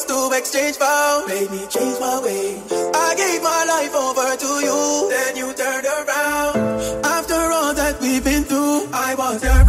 us to exchange vows. Made me change my ways. I gave my life over to you, then you turned around. After all that we've been through, I was your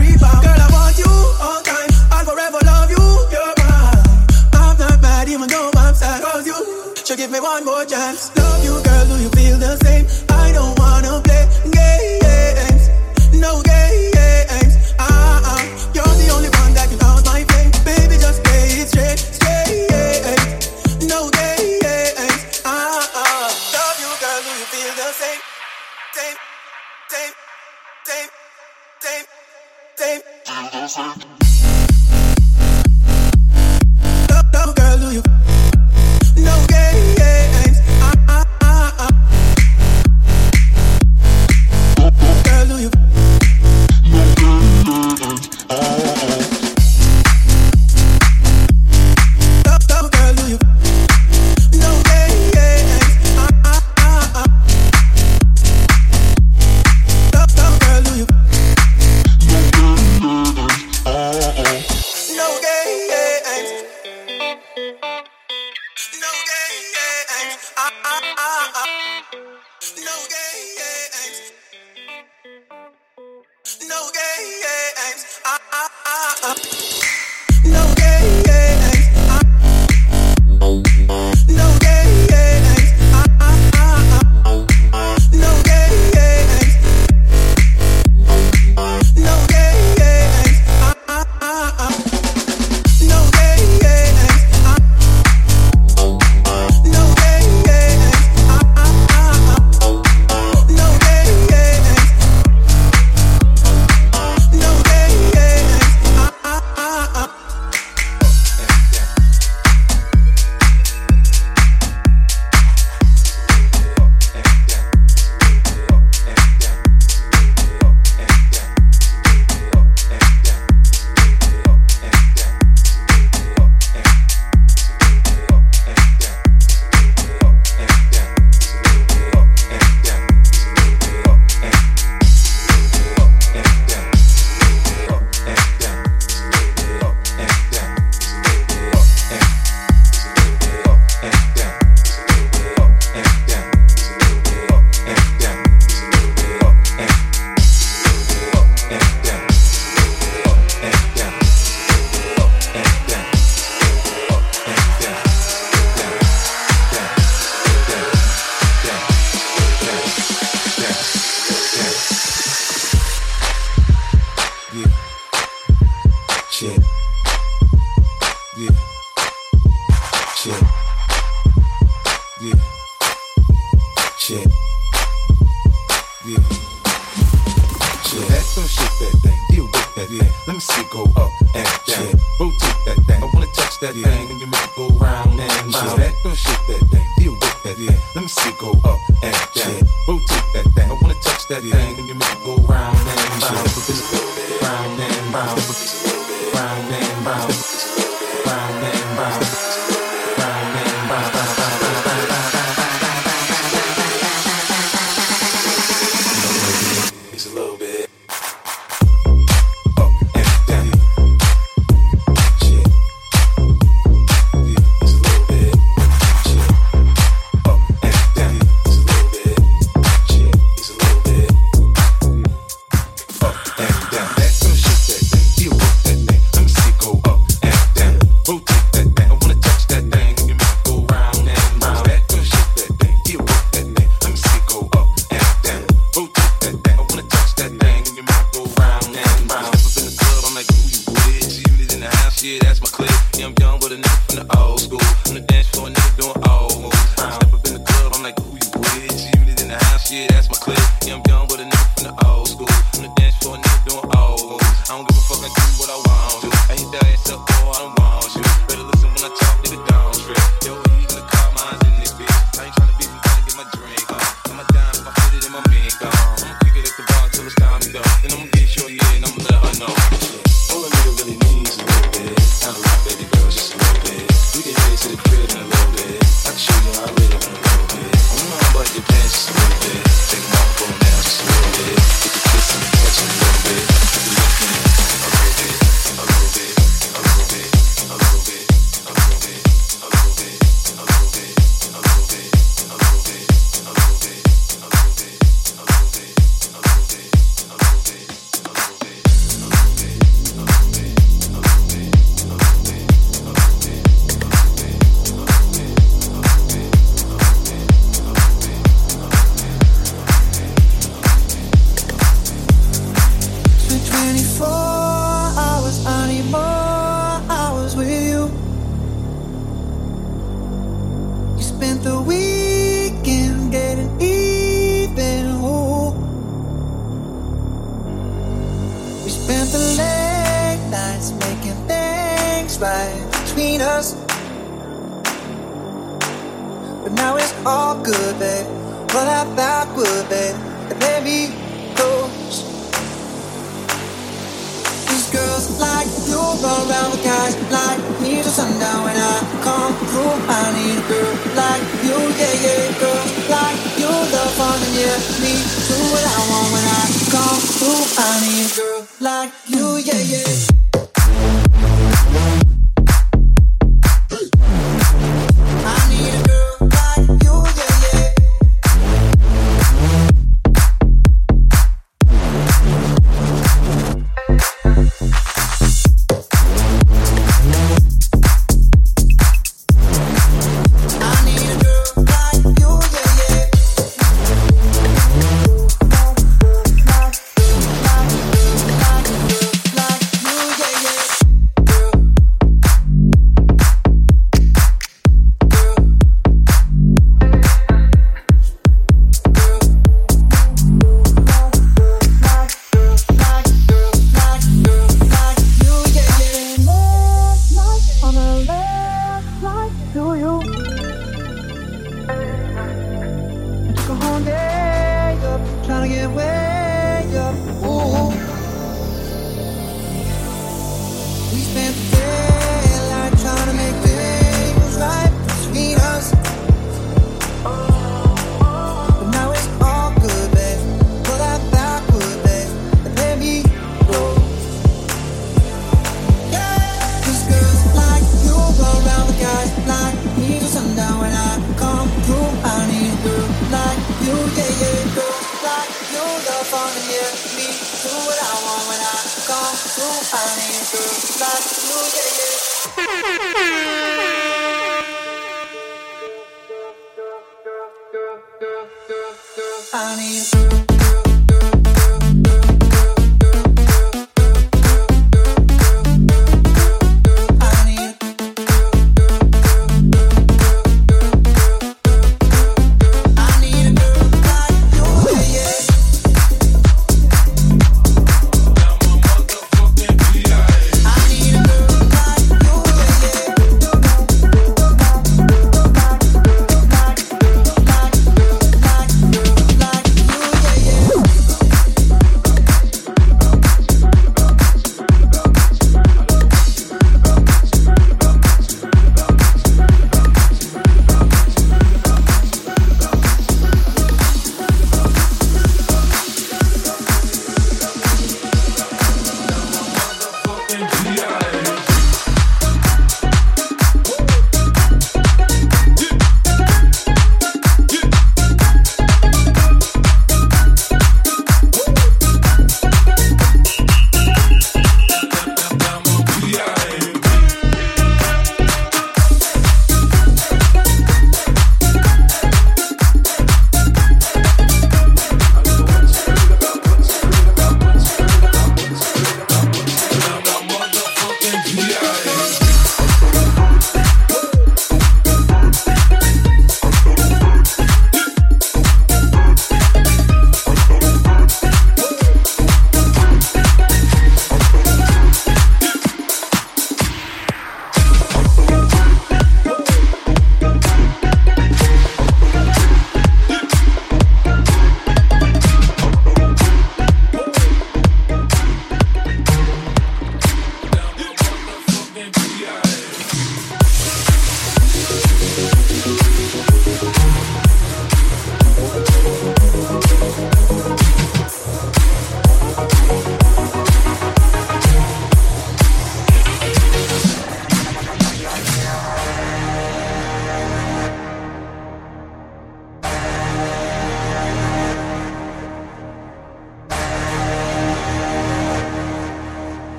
my clip.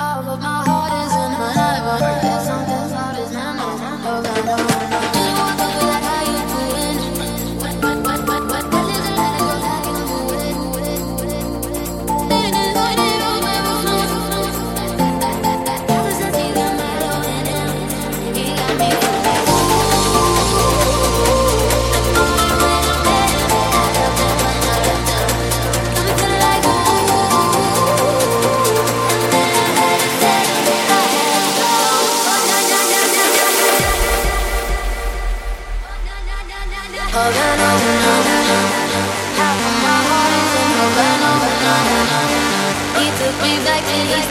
All of my heart is in her There's something about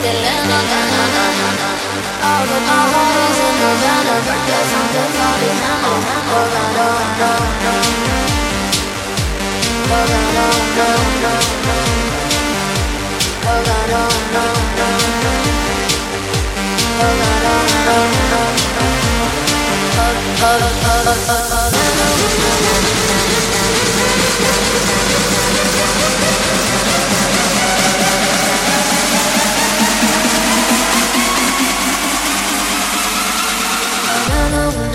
still in Havana All the parties in Havana Birthday from the party Hammer, hammer, no, no, no Havana, no, no, no Havana, no, no, no Havana, no, no, no Havana, no, no, no over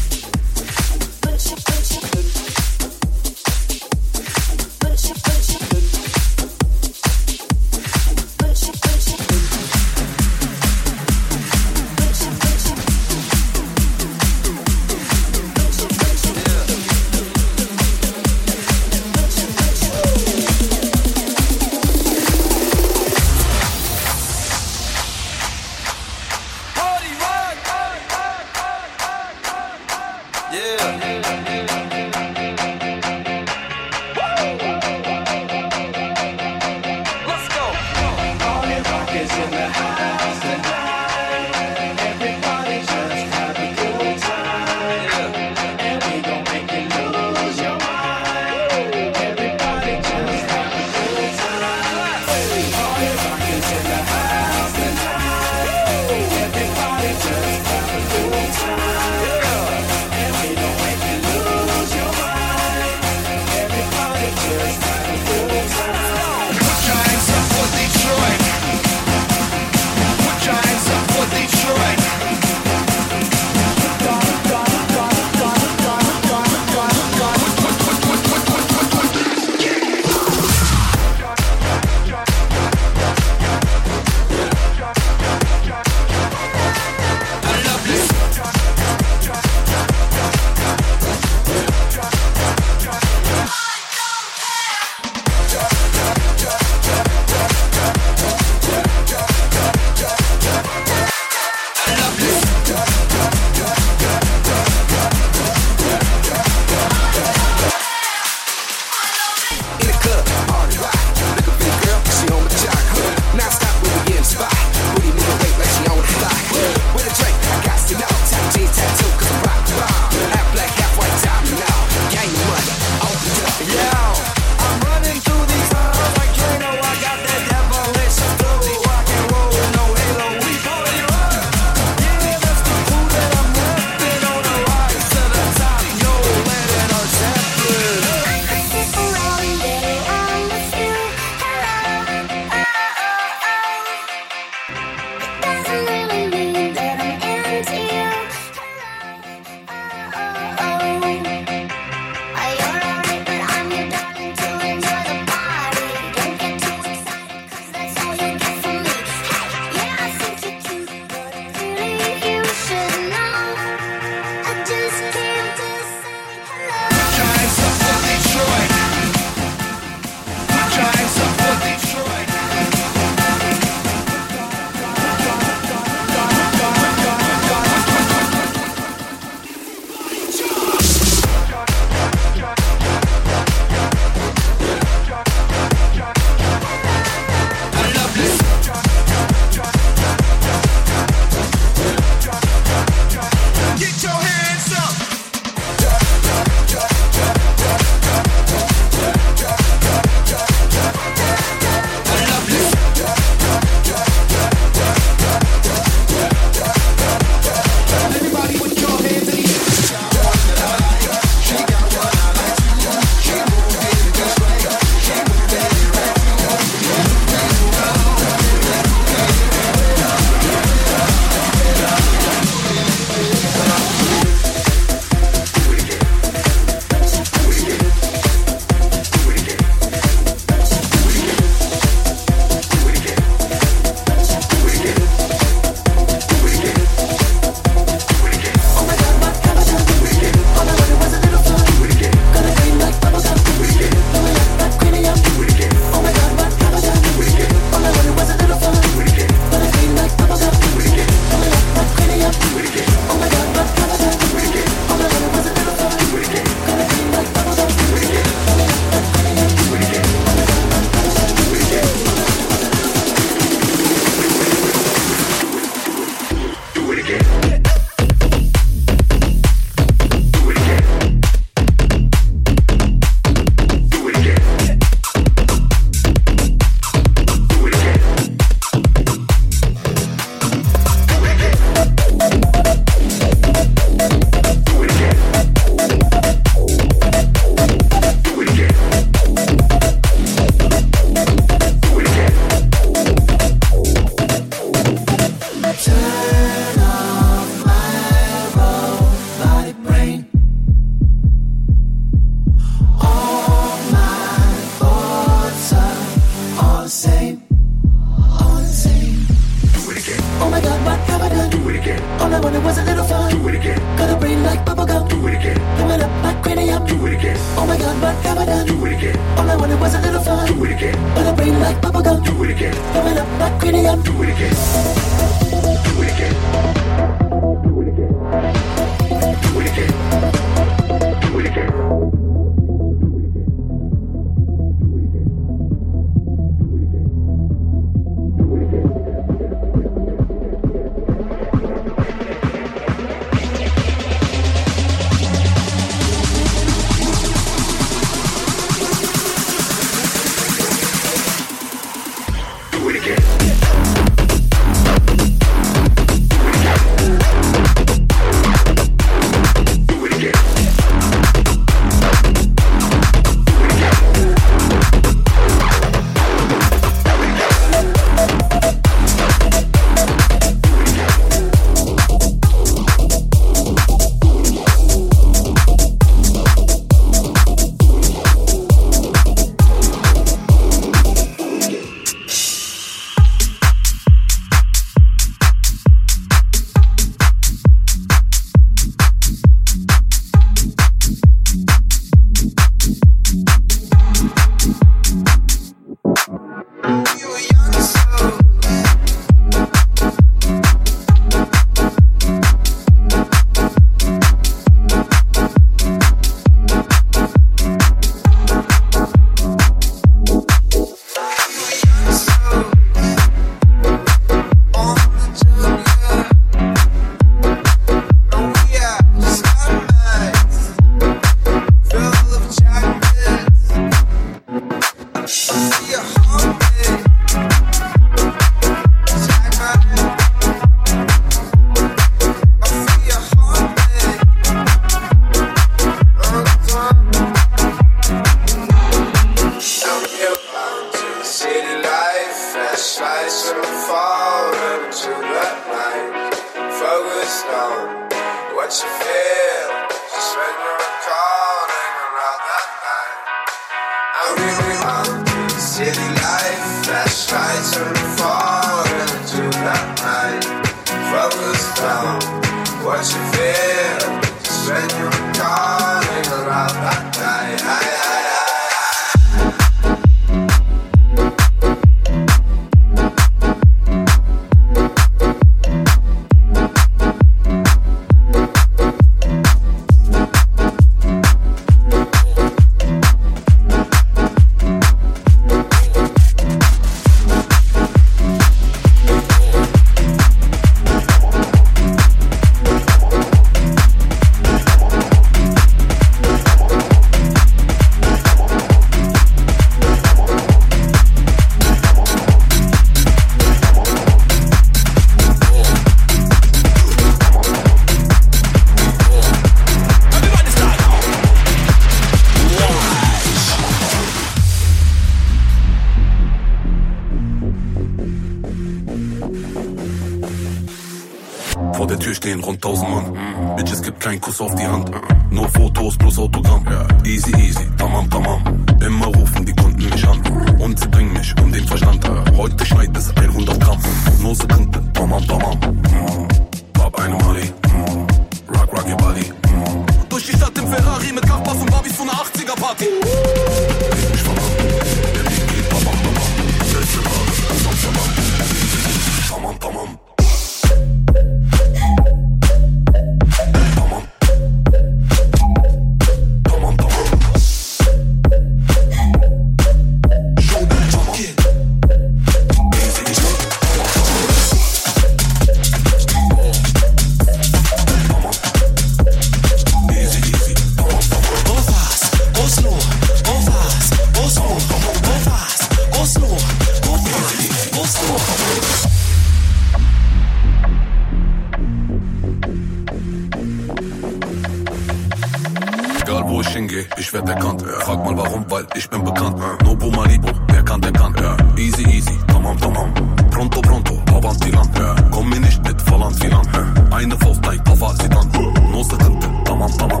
wo ich hingehe, ich werd erkannt. Äh. Frag mal warum, weil ich bin bekannt. Äh. Nobu Malibu, wer kann, der kann. Äh. Easy, easy, tamam, tamam. Pronto, pronto, avanti lan. Äh. Komm mir nicht mit, falan filan. Äh. Eine Faust, nein, kafa, sidan. Äh. No sıkıntı, tamam, tamam.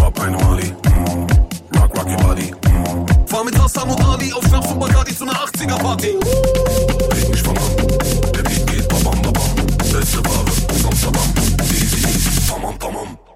Hab eine Mali, mm. rock, rocky body. Fahr mit Hassan und Ali auf Schnaps und Bacardi zu einer 80er-Party. Red mich von an, der Beat geht babam, babam. Beste Ware, bam, bam. Easy, easy, tamam, tamam.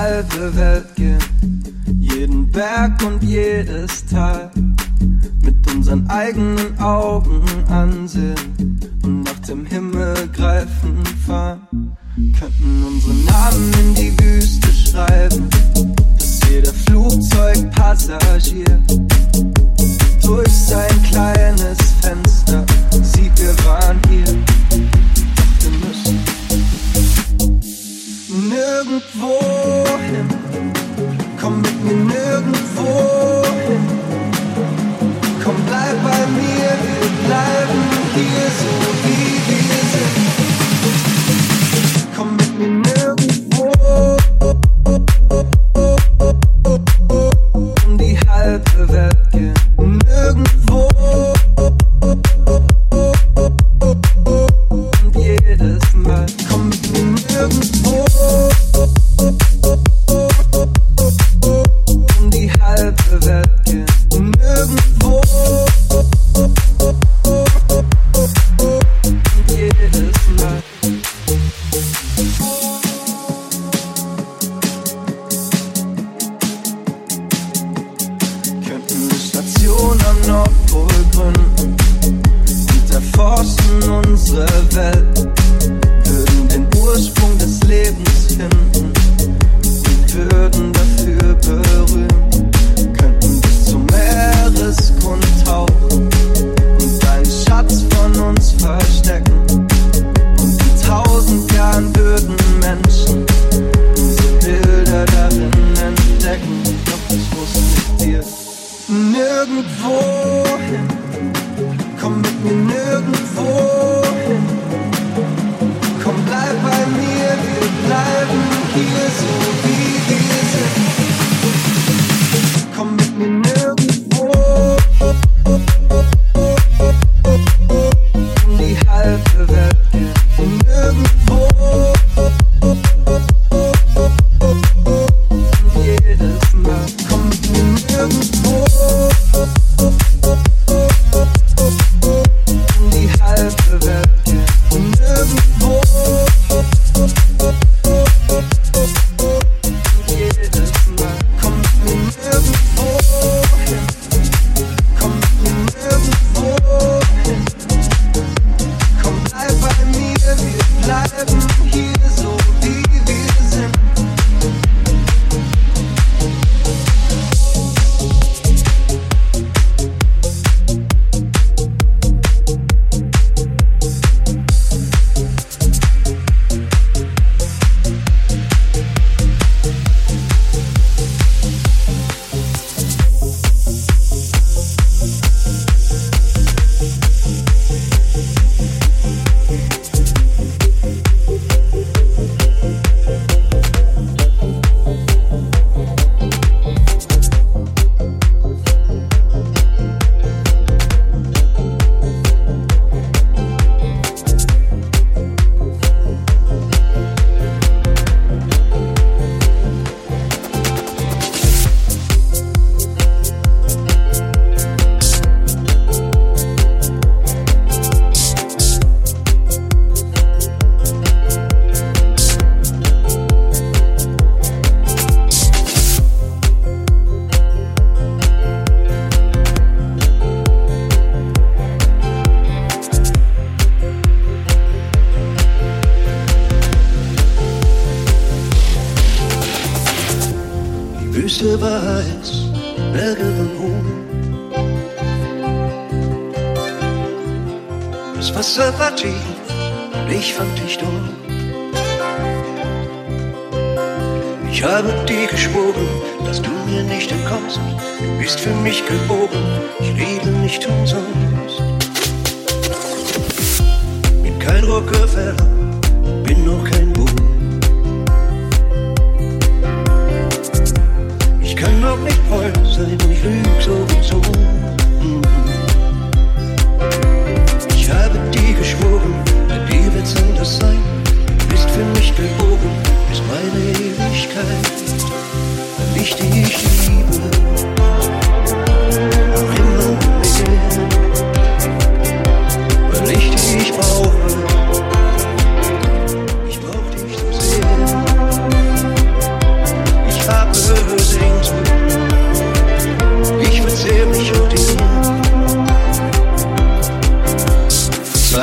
halbe Welt gehen, jeden Berg und jedes Tal mit unseren eigenen Augen ansehen und nach dem Himmel greifen fahren. Könnten unsere Namen in die Wüste schreiben, dass jeder Flugzeugpassagier durch sein kleines Fenster sieht, wir waren hier. nirgendwo hin. Komm mit mir nirgendwo hin. Komm, bleib bei mir, wir bleiben hier so wie.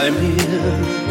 Verzeih mir,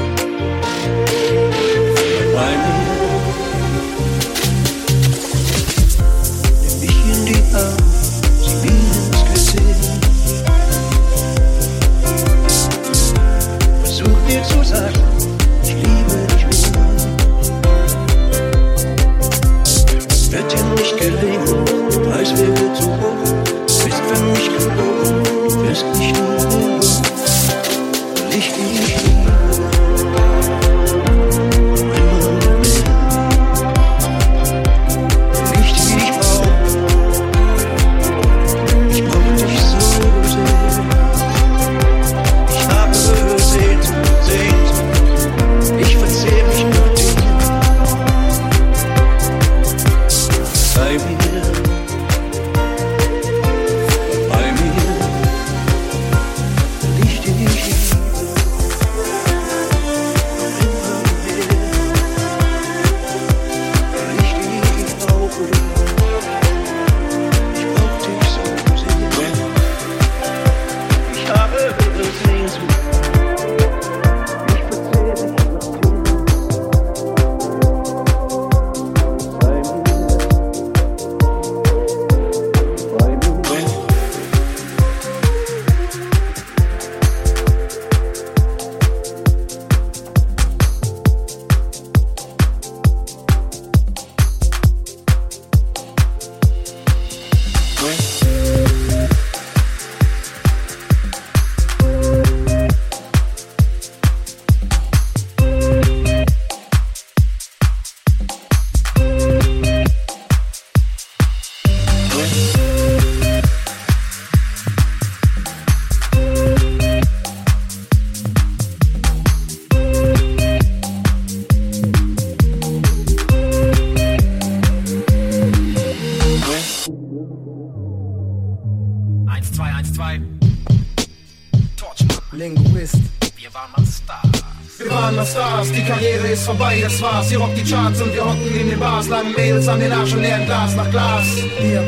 Yeah.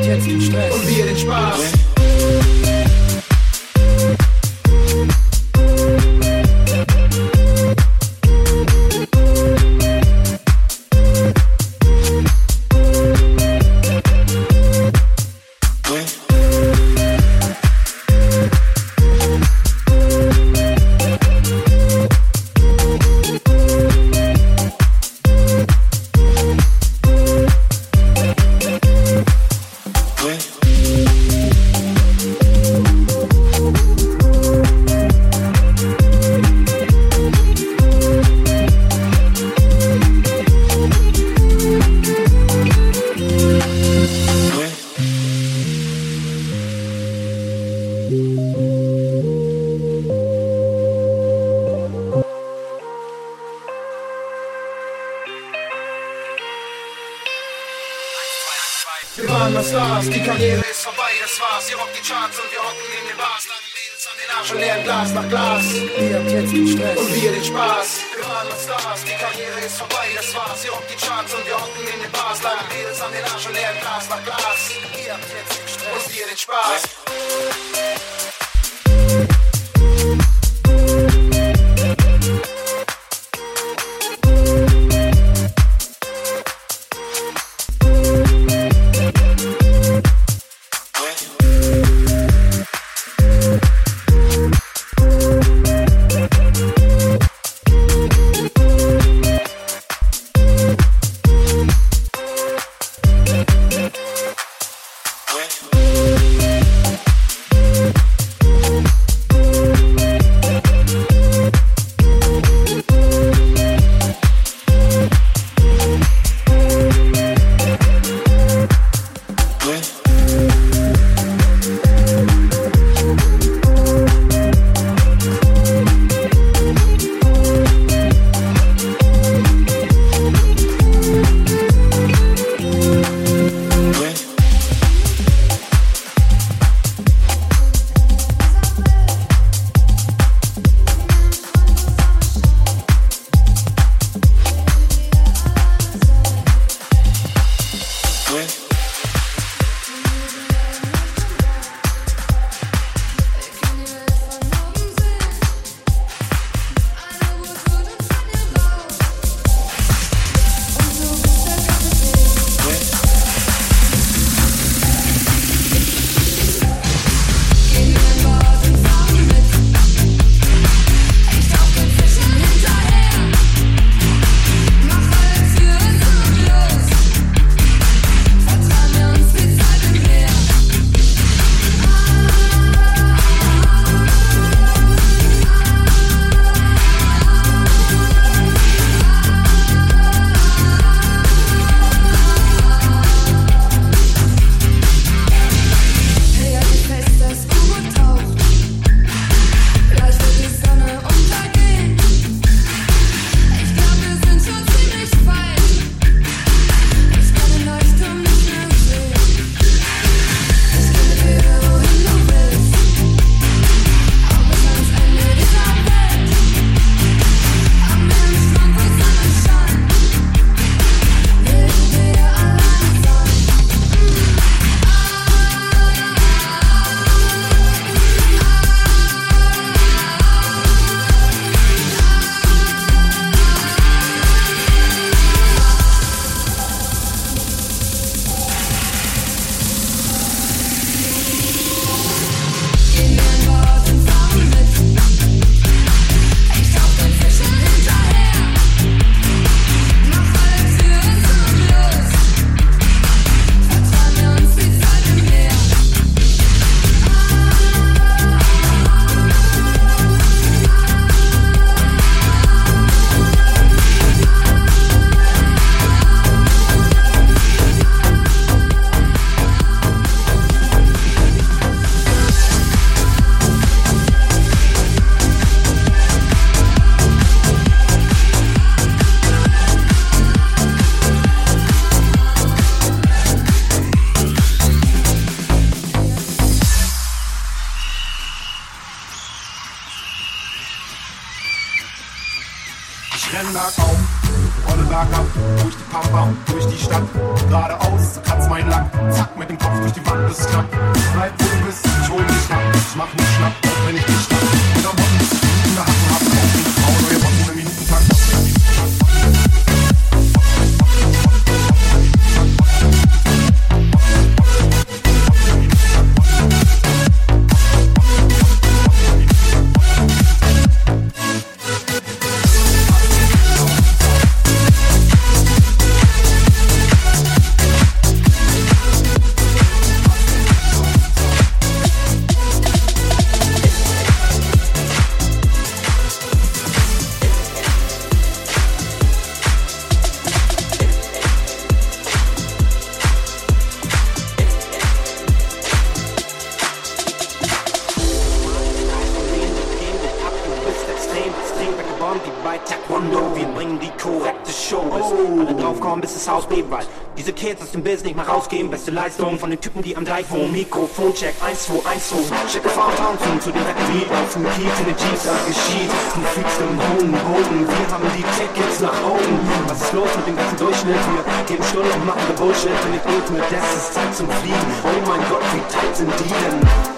dem Biss nicht mal rausgehen. Beste Leistung von den Typen, die am Deich wohnen. Mikrofoncheck 1, 2, 1, 2. Check the Farm Town zu den Retten, auf dem Kiez, in den Jeeps, da geschieht. Du fliegst im hohen Boden, wir haben die Tickets nach oben. Was ist los mit dem ganzen Durchschnitt? Wir geben Stunden und machen Bullshit. In den Ultimate, das ist Zeit zum Fliegen. Oh mein Gott, wie tight sind die denn?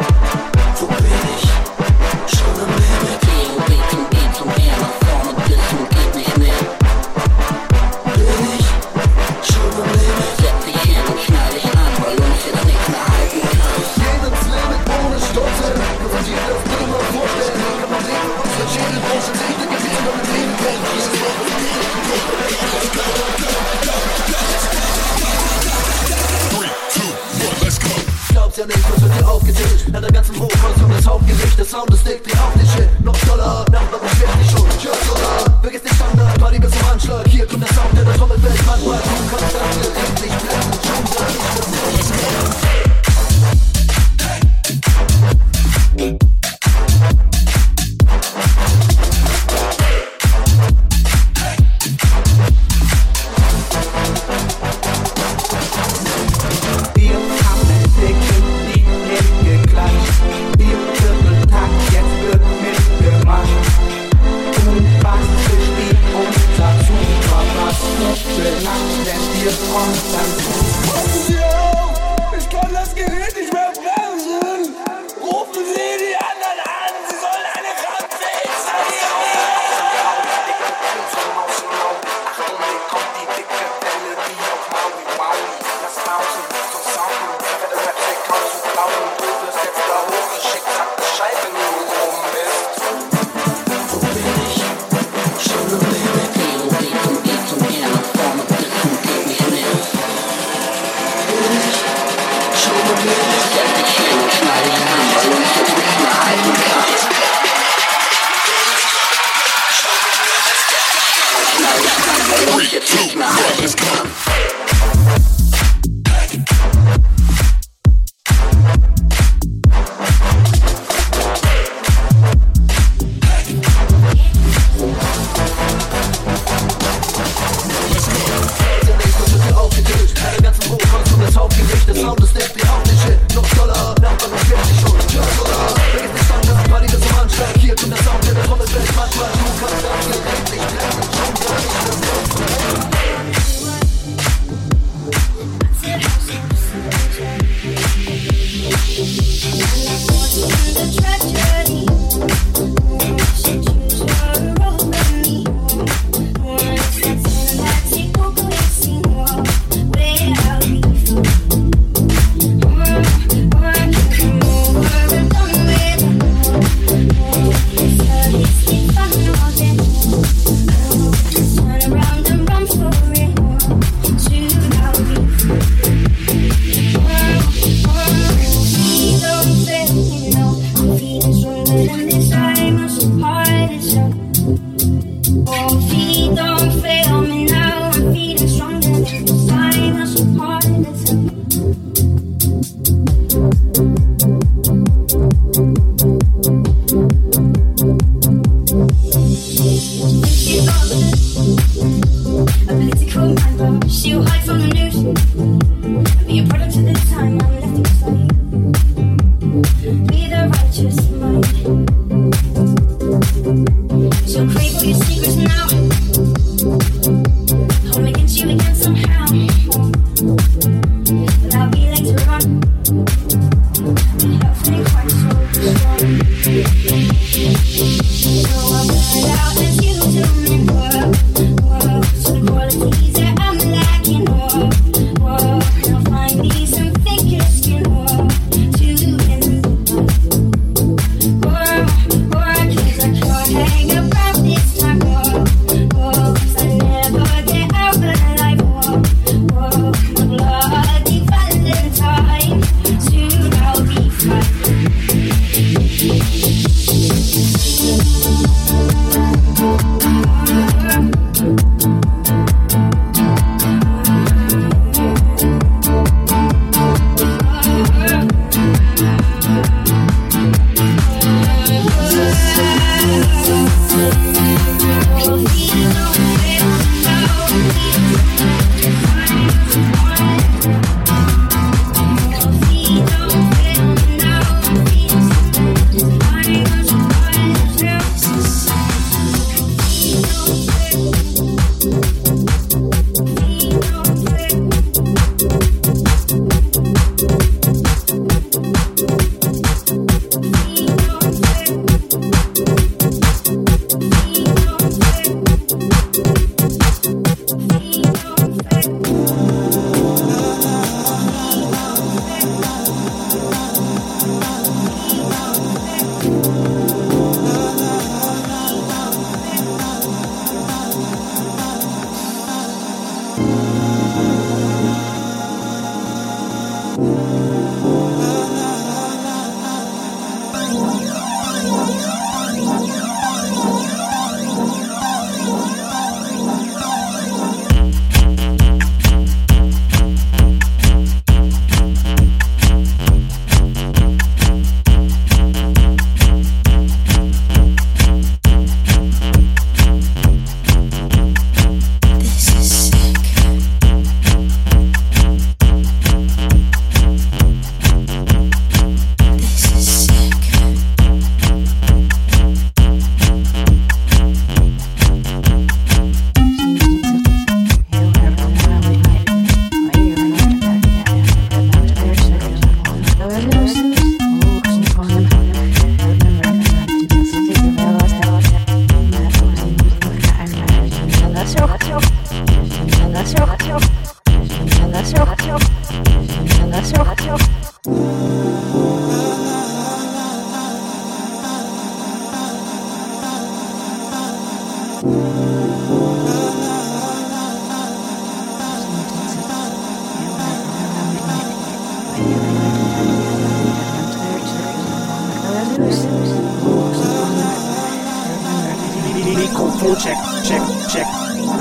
Mikrofon check, check, check.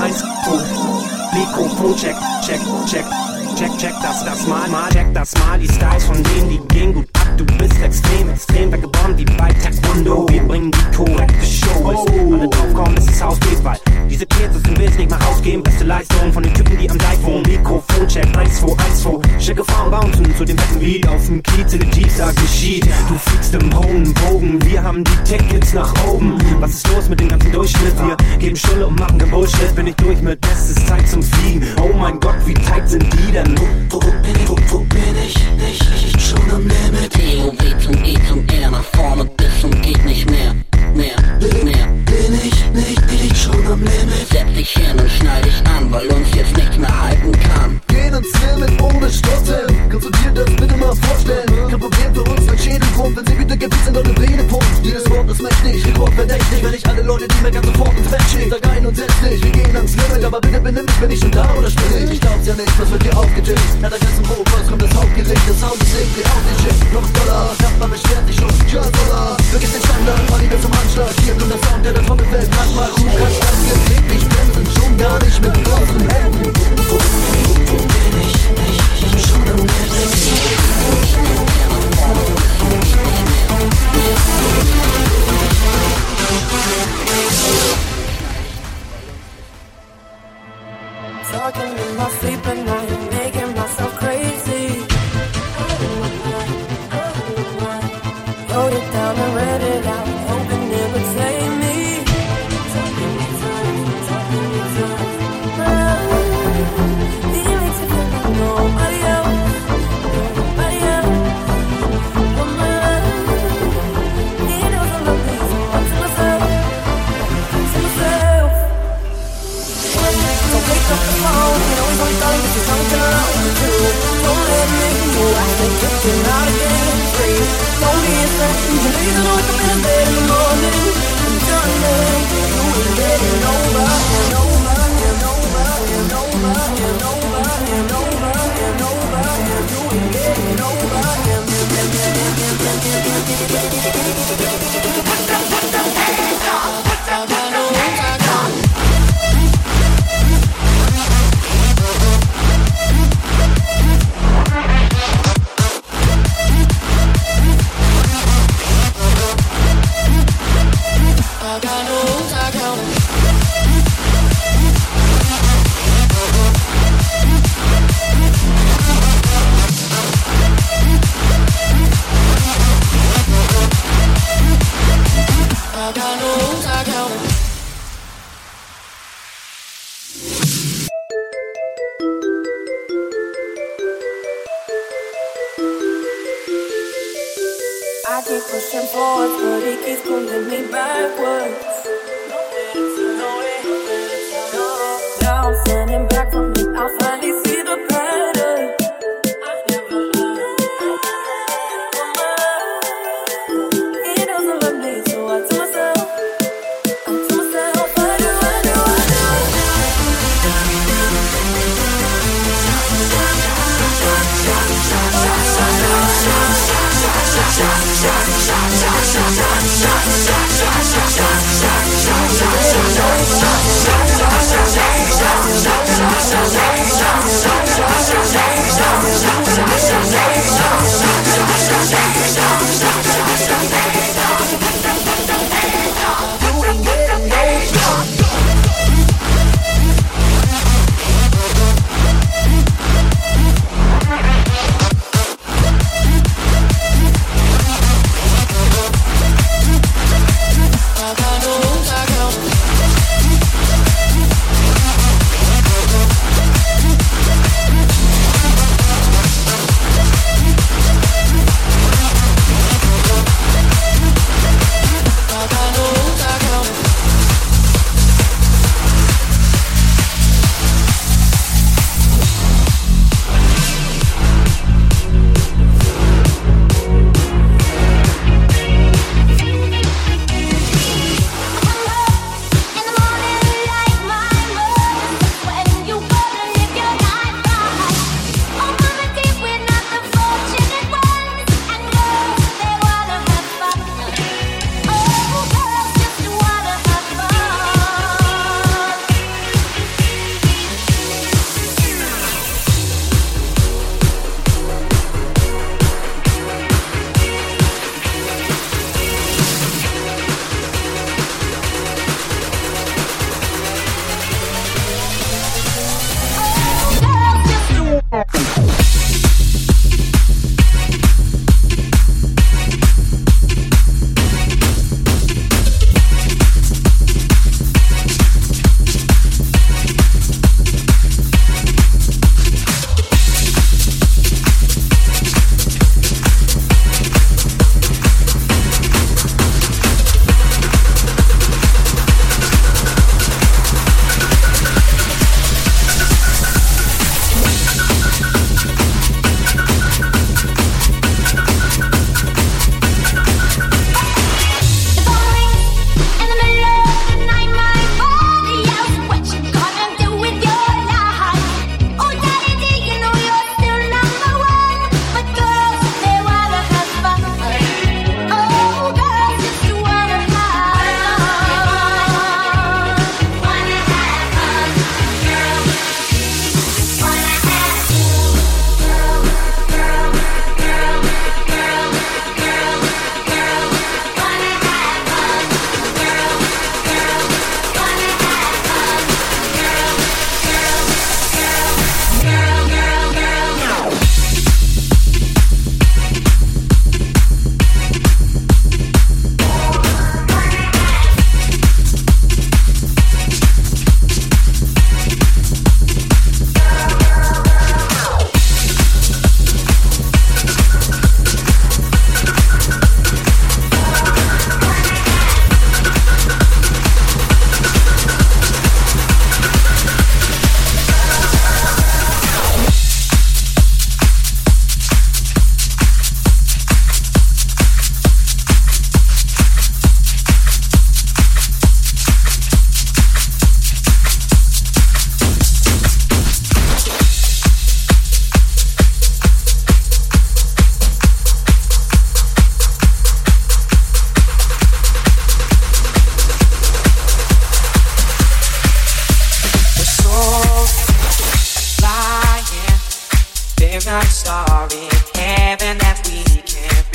Eins, zwei. Mikrofon check, check, check. Check, check das, das mal, mal, check das mal. Die Styles von denen, die gehen gut. Du bist extrem, extrem weggebombt wie bei Taekwondo. Wir bringen die korrekte Show. Bis alle draufkommen, ist Haus geht bald. Diese Kids aus dem Bild nicht mal rausgehen. Beste Leistung von den Typen, die am iPhone. Mikrofon check, 1, 2, 1, 2. Schicke Frauen bouncen zu dem besten Lied auf dem Kiez in den Jeeps, da geschieht. Du fliegst im hohen Bogen, wir haben die Tickets nach oben. Was ist los mit dem ganzen Durchschnitt? Wir geben Schulle und machen den Bullshit. Bin ich durch mit bestes Zeit zum Fliegen. Oh mein Gott, wie tight sind die denn? Wo, wo bin ich, wo, wo bin ich? Nicht, ich schon am Limit. TOW zum E zum R nach vorne bis zum geht nicht mehr. Mehr, mehr. Bin ich nicht, bin ich schon am Limit. Setz dich hin und schneid dich an, weil uns jetzt nichts mehr halten kann. Gehen ins Limit ohne Stottern. Kannst du dir das bitte mal vorstellen? Kein Problem für uns, ein Schädelgrund, wenn sie wieder gewiss sind, eure Rede pumpt. Jedes Wort ist mächtig, rekordverdächtig, wenn ich alle Leute, die mir ganz sofort ins Bett schicken. Sag ein und setz dich, wir gehen ans Limit, aber bitte benimm mich, bin ich schon da oder spiel ich? Ich glaub's ja nicht, was wird hier aufgetischt? Na, da ganzen Hof, was kommt das Hauptgericht? Das Sound ist irgendwie auf den Shit. Noch Dollar, Nachbar beschwert sich schon, ja Dollar. Vergiss den Standard, Party bis zum Anschlag. Hier kommt der Sound, der der Trommelfeld manchmal gut kann. Das Gepäck, ich bremsen schon gar nicht mit bloßen Händen. Wo, bin ich? Nicht, ich schon am Limit. Talking in my sleep at night,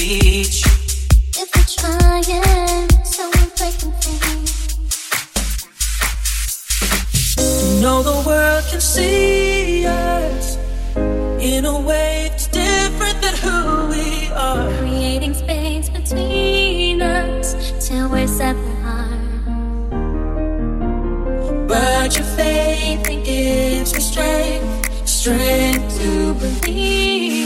reach. If we're trying, so we're breaking things. You know the world can see us in a way that's different than who we are. Creating space between us till we're separate. But your faith it gives me strength, strength to believe.